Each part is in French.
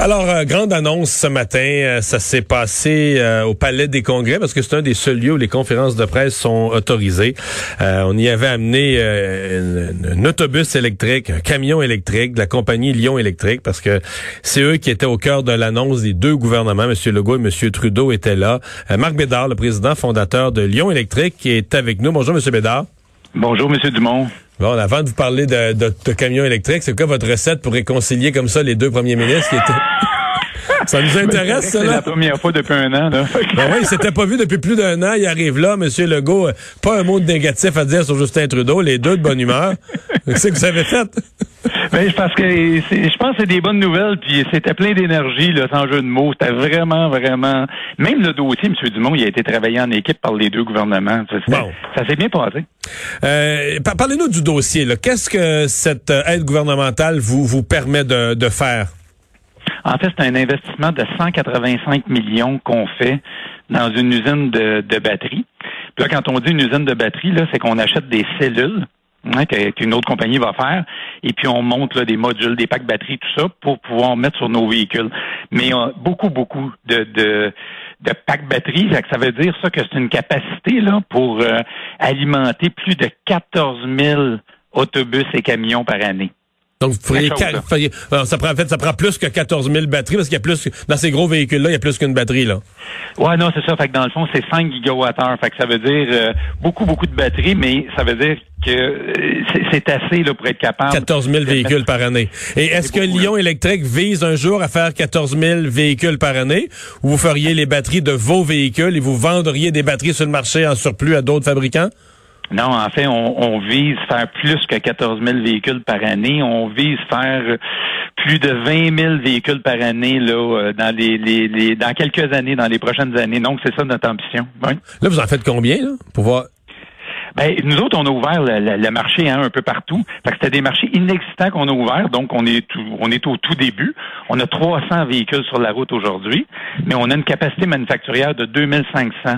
Alors, euh, grande annonce ce matin, euh, ça s'est passé euh, au Palais des Congrès parce que c'est un des seuls lieux où les conférences de presse sont autorisées. on y avait amené un autobus électrique, un camion électrique de la compagnie Lyon Électrique parce que c'est eux qui étaient au cœur de l'annonce des deux gouvernements, M. Legault et M. Trudeau étaient là. Marc Bédard, le président fondateur de Lyon Électrique, qui est avec nous. Bonjour, M. Bédard. Bonjour, M. Dumont. Bon, avant de vous parler de, de, de camion électrique, c'est quoi votre recette pour réconcilier comme ça les deux premiers ministres qui étaient... Ça nous intéresse, ça, là? C'est la première fois depuis un an, là. Ben oui, il s'était pas vu depuis plus d'un an. Il arrive là, M. Legault. Pas un mot de négatif à dire sur Justin Trudeau. Les deux de bonne humeur. Qu'est-ce que vous avez fait? Ben, parce que je pense que c'est des bonnes nouvelles, puis c'était plein d'énergie, là, sans jeu de mots. C'était vraiment, vraiment. Même le dossier, M. Dumont, il a été travaillé en équipe par les deux gouvernements. Ça s'est bien passé. Euh, Parlez-nous du dossier. Qu'est-ce que cette aide gouvernementale vous, vous permet de, de faire? En fait, c'est un investissement de 185 millions qu'on fait dans une usine de, de batterie. Puis là, quand on dit une usine de batterie, là, c'est qu'on achète des cellules hein, qu'une autre compagnie va faire, et puis on monte là, des modules, des packs batterie, tout ça, pour pouvoir mettre sur nos véhicules. Mais a beaucoup, beaucoup de, de, de packs batterie, ça veut dire ça que c'est une capacité là pour euh, alimenter plus de 14 000 autobus et camions par année. Donc, vous pourriez, ça prend, en fait, ça prend plus que 14 000 batteries parce qu'il y a plus, dans ces gros véhicules-là, il y a plus qu'une batterie, là. Ouais, non, c'est ça. Fait que dans le fond, c'est 5 gigawattheures. Fait que ça veut dire euh, beaucoup, beaucoup de batteries, mais ça veut dire que euh, c'est assez, là, pour être capable. 14 000 véhicules par année. Et est-ce que Lyon Électrique vise un jour à faire 14 000 véhicules par année? Ou vous feriez les batteries de vos véhicules et vous vendriez des batteries sur le marché en surplus à d'autres fabricants? Non, en fait, on, vise faire plus que 14 000 véhicules par année. On vise faire plus de 20 000 véhicules par année là, euh, dans les, les, dans quelques années, dans les prochaines années. Donc, c'est ça notre ambition. Là, vous en faites combien là, pour voir? Ben, nous autres, on a ouvert le, marché hein, un peu partout. Fait que c'était des marchés inexistants qu'on a ouverts, donc on est tout, on est au tout début. On a 300 véhicules sur la route aujourd'hui, mais on a une capacité manufacturière de 2500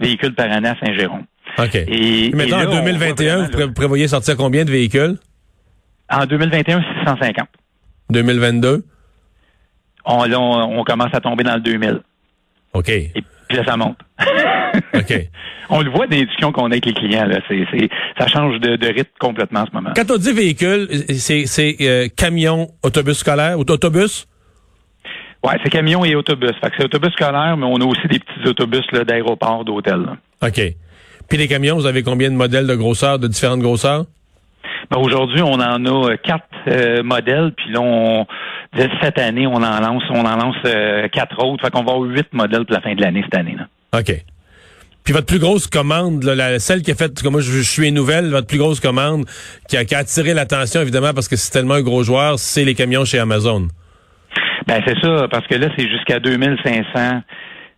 véhicules par année à Saint-Jérôme. OK. Et, maintenant, en 2021, vous prévoyez sortir combien de véhicules? En 2021, 650. 2022? On, là, on, commence à tomber dans le 2000. OK. Et puis là, ça monte. OK. On le voit dans les discussions qu'on a avec les clients. Là. Ça change de, rythme complètement en ce moment. Quand on dit véhicule, c'est, euh, camion, autobus scolaire ou autobus? Oui, c'est camion et autobus. Fait que c'est autobus scolaire, mais on a aussi des petits autobus là, d'aéroport, d'hôtel. OK. Puis les camions, vous avez combien de modèles de grosseur, de différentes grosseurs? Ben aujourd'hui, on en a euh, quatre euh, modèles, puis là, on, cette année, on en lance, on en lance euh, quatre autres. Fait qu'on va avoir huit modèles pour la fin de l'année cette année. Là. OK. Puis votre plus grosse commande, la, celle qui a fait, comme moi je, suis une nouvelle, votre plus grosse commande qui a, attiré l'attention évidemment parce que c'est tellement un gros joueur, c'est les camions chez Amazon. Ben c'est ça, parce que là c'est jusqu'à 2500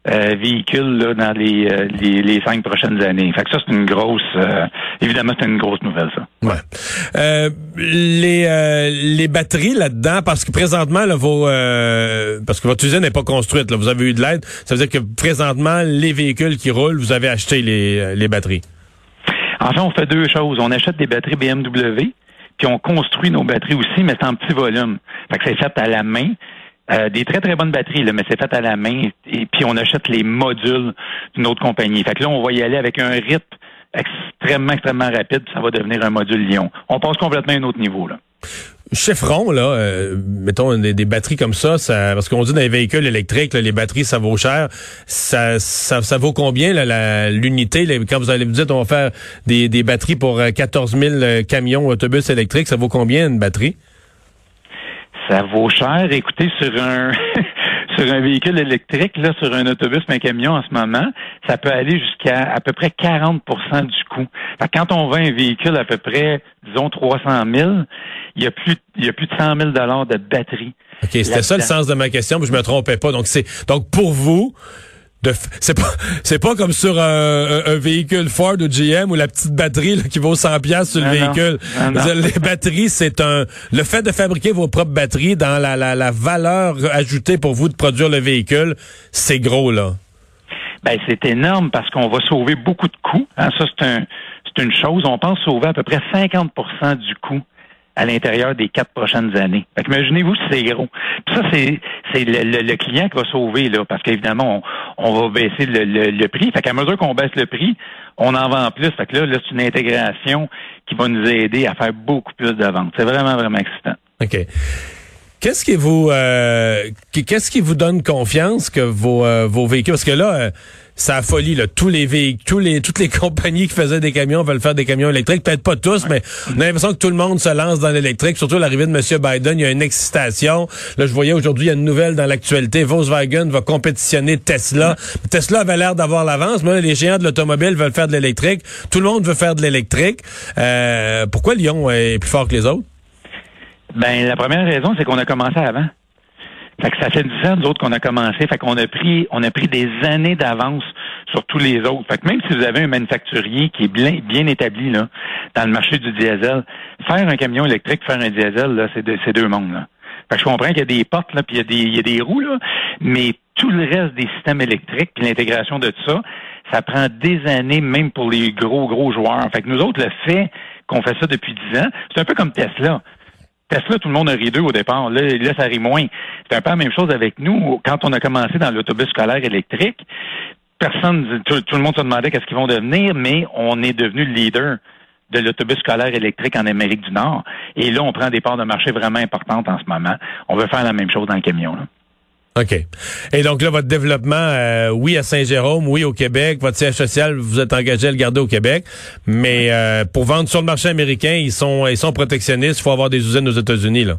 euh, véhicules là, dans les, euh, les, les, cinq prochaines années. Fait que ça, c'est une grosse euh, évidemment, c'est une grosse nouvelle, ça. Ouais. les, les batteries là-dedans, parce que présentement, là, vos parce que votre usine n'est pas construite, là, vous avez eu de l'aide. Ça veut dire que présentement, les véhicules qui roulent, vous avez acheté les, les batteries. En fait, on fait deux choses. On achète des batteries BMW, puis on construit nos batteries aussi, mais c'est en petit volume. Fait que c'est fait à la main. Euh, des très très bonnes batteries, là, mais c'est fait à la main. Et puis on achète les modules d'une autre compagnie. Fait que là, on va y aller avec un rythme extrêmement, extrêmement rapide, puis ça va devenir un module Lyon. On passe complètement à un autre niveau, là. Chiffron, là, euh, mettons des, batteries comme ça, ça parce qu'on dit dans les véhicules électriques, les batteries, ça vaut cher. Ça, ça, ça vaut combien l'unité? Quand vous allez vous dire on va faire des, des batteries pour 14 euh, 000 camions, autobus électriques, ça vaut combien une batterie? Ça vaut cher. Écoutez, sur un sur un véhicule électrique, là, sur un autobus, un camion en ce moment, ça peut aller jusqu'à à peu près 40% du coût. Fait que quand on vend un véhicule à peu près, disons, 300 000, il y a plus, il y a plus de 100 000 de batterie. OK, c'était ça le sens de ma question, mais je me trompais pas. Donc, c'est, donc, pour vous, c'est pas c'est pas comme sur un, véhicule Ford ou GM où la petite batterie qui vaut 100 pièces sur le véhicule. Les batteries, c'est un le fait de fabriquer vos propres batteries dans la, la, la valeur ajoutée pour vous de produire le véhicule, c'est gros là. Ben c'est énorme parce qu'on va sauver beaucoup de coûts. Hein. Ça c'est un c'est une chose. On pense sauver à peu près 50% du coût à l'intérieur des quatre prochaines années. imaginez-vous si c'est gros. ça, c'est, c'est le, client qui va sauver, là, parce qu'évidemment, on, va baisser le, le, prix. Fait qu'à mesure qu'on baisse le prix, on en vend plus. Fait que là, là c'est une intégration qui va nous aider à faire beaucoup plus de ventes. C'est vraiment, vraiment excitant. OK. Qu'est-ce qui vous euh, qu'est-ce qui vous donne confiance que vos, euh, vos véhicules? Parce que là euh, ça a folie là. Tous les véhicules tous les toutes les compagnies qui faisaient des camions veulent faire des camions électriques. Peut-être pas tous mais on a l'impression que tout le monde se lance dans l'électrique surtout l'arrivée de monsieur Biden il y a une excitation. Là je voyais aujourd'hui il y a une nouvelle dans l'actualité. Volkswagen va compétitionner Tesla. Tesla avait l'air d'avoir l'avance mais les géants de l'automobile veulent faire de l'électrique. Tout le monde veut faire de l'électrique. Pourquoi Lyon est plus fort que les autres? Ben, la première raison, c'est qu'on a commencé avant. Fait que ça fait dix ans, nous autres, qu'on a commencé. Fait qu'on a pris, on a pris des années d'avance sur tous les autres. Fait que même si vous avez un manufacturier qui est bien, bien établi, là, dans le marché du diesel, faire un camion électrique, faire un diesel, là, c'est deux, mondes, là. Fait que je comprends qu'il y a des portes, là, puis il y a des, il y a des roues, là, mais tout le reste des systèmes électriques, puis l'intégration de tout ça, ça prend des années, même pour les gros, gros joueurs. Fait que nous autres, le fait qu'on fait ça depuis dix ans, c'est un peu comme Tesla. Tesla, tout le monde a ri d'eux au départ. Là, là, ça rit moins. C'est un peu la même chose avec nous. Quand on a commencé dans l'autobus scolaire électrique, personne, tout, le monde se demandait qu'est-ce qu'ils vont devenir, mais on est devenu le leader de l'autobus scolaire électrique en Amérique du Nord. Et là, on prend des parts de marché vraiment importantes en ce moment. On veut faire la même chose dans le camion. Là. OK. Et donc là, votre développement, euh, oui à Saint-Jérôme, oui au Québec, votre siège social, vous êtes engagé à le garder au Québec, mais euh, pour vendre sur le marché américain, ils sont ils sont protectionnistes, il faut avoir des usines aux États-Unis là.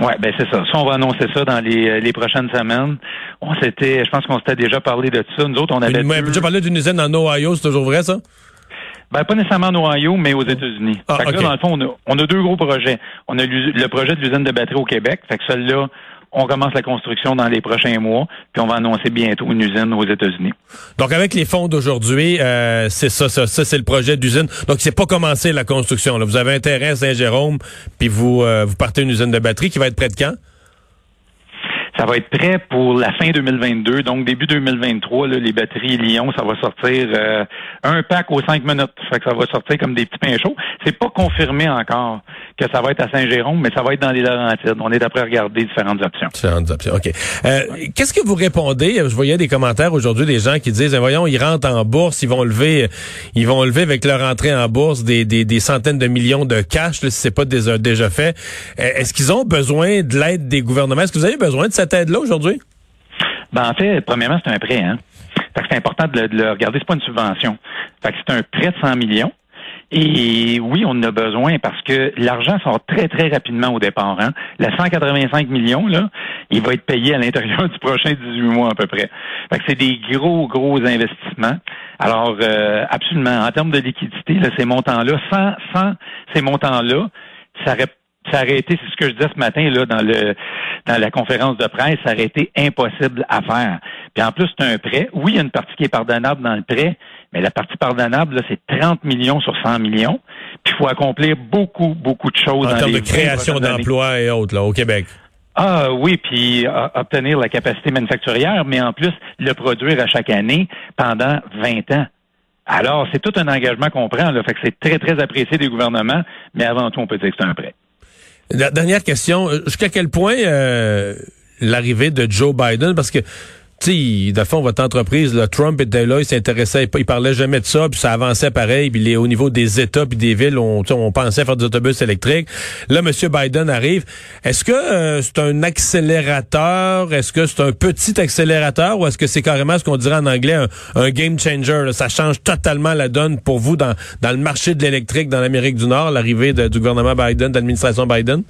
Oui, ben c'est ça. Ça, on va annoncer ça dans les, euh, les prochaines semaines. On s'était, je pense qu'on s'était déjà parlé de ça. Nous autres, on avait. Une, déjà parlé d'une usine en Ohio, c'est toujours vrai ça? Ben, pas nécessairement en Ohio, mais aux États-Unis. Ah, fait que là, dans le fond, on a, on a deux gros projets. On a le projet de l'usine de batterie au Québec. Fait que celle-là, on commence la construction dans les prochains mois, puis on va annoncer bientôt une usine aux États-Unis. Donc avec les fonds d'aujourd'hui, euh, c'est ça, ça, ça c'est le projet d'usine. Donc c'est pas commencé la construction. Vous avez un terrain à Saint-Jérôme, puis vous euh, vous partez une usine de batterie qui va être près de quand? Ça va être prêt pour la fin 2022. Donc, début 2023, là, les batteries Lyon, ça va sortir euh, un pack aux cinq minutes. Fait que ça va sortir comme des petits pains chauds. C'est pas confirmé encore que ça va être à Saint-Jérôme, mais ça va être dans les Laurentides. On est après regarder différentes options. Différentes options, OK. Euh, Qu'est-ce que vous répondez? Je voyais des commentaires aujourd'hui des gens qui disent, voyons, ils rentrent en bourse, ils vont lever, ils vont lever avec leur entrée en bourse des, des, des centaines de millions de cash, là, si c'est pas déjà, déjà fait. Euh, est-ce qu'ils ont besoin de l'aide des gouvernements? Est-ce que vous avez besoin de cette cette aide-là aujourd'hui? Ben, en fait, premièrement, c'est un prêt. Hein? c'est important de le, regarder. C'est pas une subvention. Fait que c'est un prêt de 100 millions. Et oui, on en a besoin parce que l'argent sort très, très rapidement au départ. Hein? Le 185 millions, là, il va être payé à l'intérieur du prochain 18 mois à peu près. Fait que c'est des gros, gros investissements. Alors, euh, absolument, en termes de liquidité, là, ces montants-là, sans, sans ces montants-là, ça aurait ça aurait été, c'est ce que je disais ce matin là dans le dans la conférence de presse, ça aurait été impossible à faire. Puis en plus, c'est un prêt. Oui, il y a une partie qui est pardonnable dans le prêt, mais la partie pardonnable, c'est 30 millions sur 100 millions. Puis il faut accomplir beaucoup, beaucoup de choses. En termes de création d'emplois et autres, là, au Québec. Ah oui, puis obtenir la capacité manufacturière, mais en plus le produire à chaque année pendant 20 ans. Alors, c'est tout un engagement qu'on prend. Là, fait que c'est très, très apprécié des gouvernements, mais avant tout, on peut dire que c'est un prêt. Dernière question, jusqu'à quel point euh, l'arrivée de Joe Biden, parce que sais, fond, votre entreprise, là, Trump était là, il s'intéressait, il parlait jamais de ça, puis ça avançait pareil, puis au niveau des États puis des villes, on, on pensait faire des autobus électriques. Là, M. Biden arrive. Est-ce que euh, c'est un accélérateur? Est-ce que c'est un petit accélérateur? Ou est-ce que c'est carrément ce qu'on dirait en anglais un, game changer? Ça change totalement la donne pour vous dans, dans le marché de l'électrique dans l'Amérique du Nord, l'arrivée du gouvernement Biden, de l'administration Biden?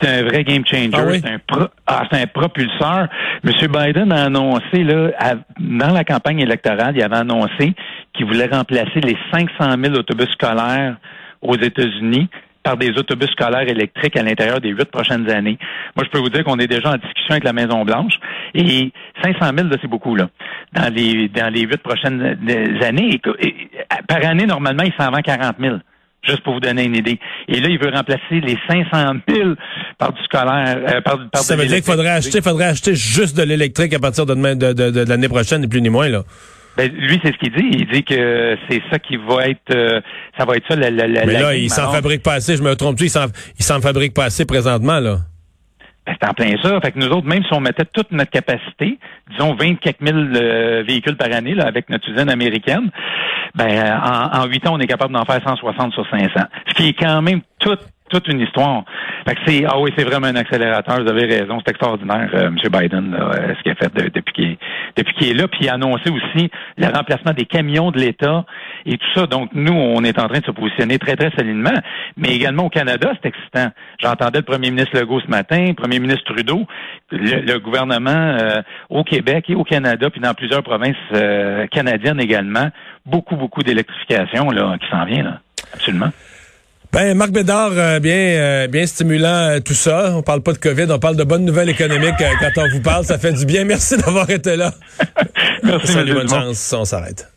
C'est un vrai game changer. Ah oui? C'est un, pro- ah, un propulseur. M. Biden a annoncé, là, à- dans la campagne électorale, il avait annoncé qu'il voulait remplacer les 500 000 autobus scolaires aux États-Unis par des autobus scolaires électriques à l'intérieur des huit prochaines années. Moi, je peux vous dire qu'on est déjà en discussion avec la Maison-Blanche. Et 500 000, là, c'est beaucoup, là. Dans les, dans les huit prochaines euh, années. Et- et- par année, normalement, il s'en vend 40 000. Juste pour vous donner une idée. Et là, il veut remplacer les 500 000 par du scolaire. euh, par, par Ça veut dire qu'il faudrait acheter, faudrait acheter juste de l'électrique à partir de, demain, de, de- de l'année prochaine, ni plus ni moins, là. Ben, lui, c'est ce qu'il dit. Il dit que c'est ça qui va être, euh, ça va être ça la, la, Mais la là, il s'en fabrique pas assez. Je me trompe-tu? Il s'en, il s'en fabrique pas assez présentement, là. Ben, c'est en plein ça. Fait que nous autres, même si on mettait toute notre capacité, disons 24 000 euh, véhicules par année là, avec notre usine américaine, ben euh, en, en 8 ans, on est capable d'en faire 160 sur 500. Ce qui est quand même toute toute une histoire. Fait que c'est ah oui, c'est vraiment un accélérateur. Vous avez raison, c'est extraordinaire, euh, M. Biden, là, euh, ce qu'il a fait de- depuis qu'il est, depuis qu'il est là. Puis il a annoncé aussi le remplacement des camions de l'État et tout ça. Donc nous, on est en train de se positionner très très solidement. Mais également au Canada, c'est excitant. J'entendais le Premier ministre Legault ce matin, le Premier ministre Trudeau, le, le gouvernement euh, au Québec et au Canada, puis dans plusieurs provinces euh, canadiennes également, beaucoup beaucoup d'électrification là qui s'en vient là. Absolument. Ben, Marc Bédard, euh, bien, euh, bien stimulant euh, tout ça. On parle pas de COVID, on parle de bonnes nouvelles économiques quand on vous parle. Ça fait du bien. Merci d'avoir été là. Merci, Salut, bonne chance. On s'arrête.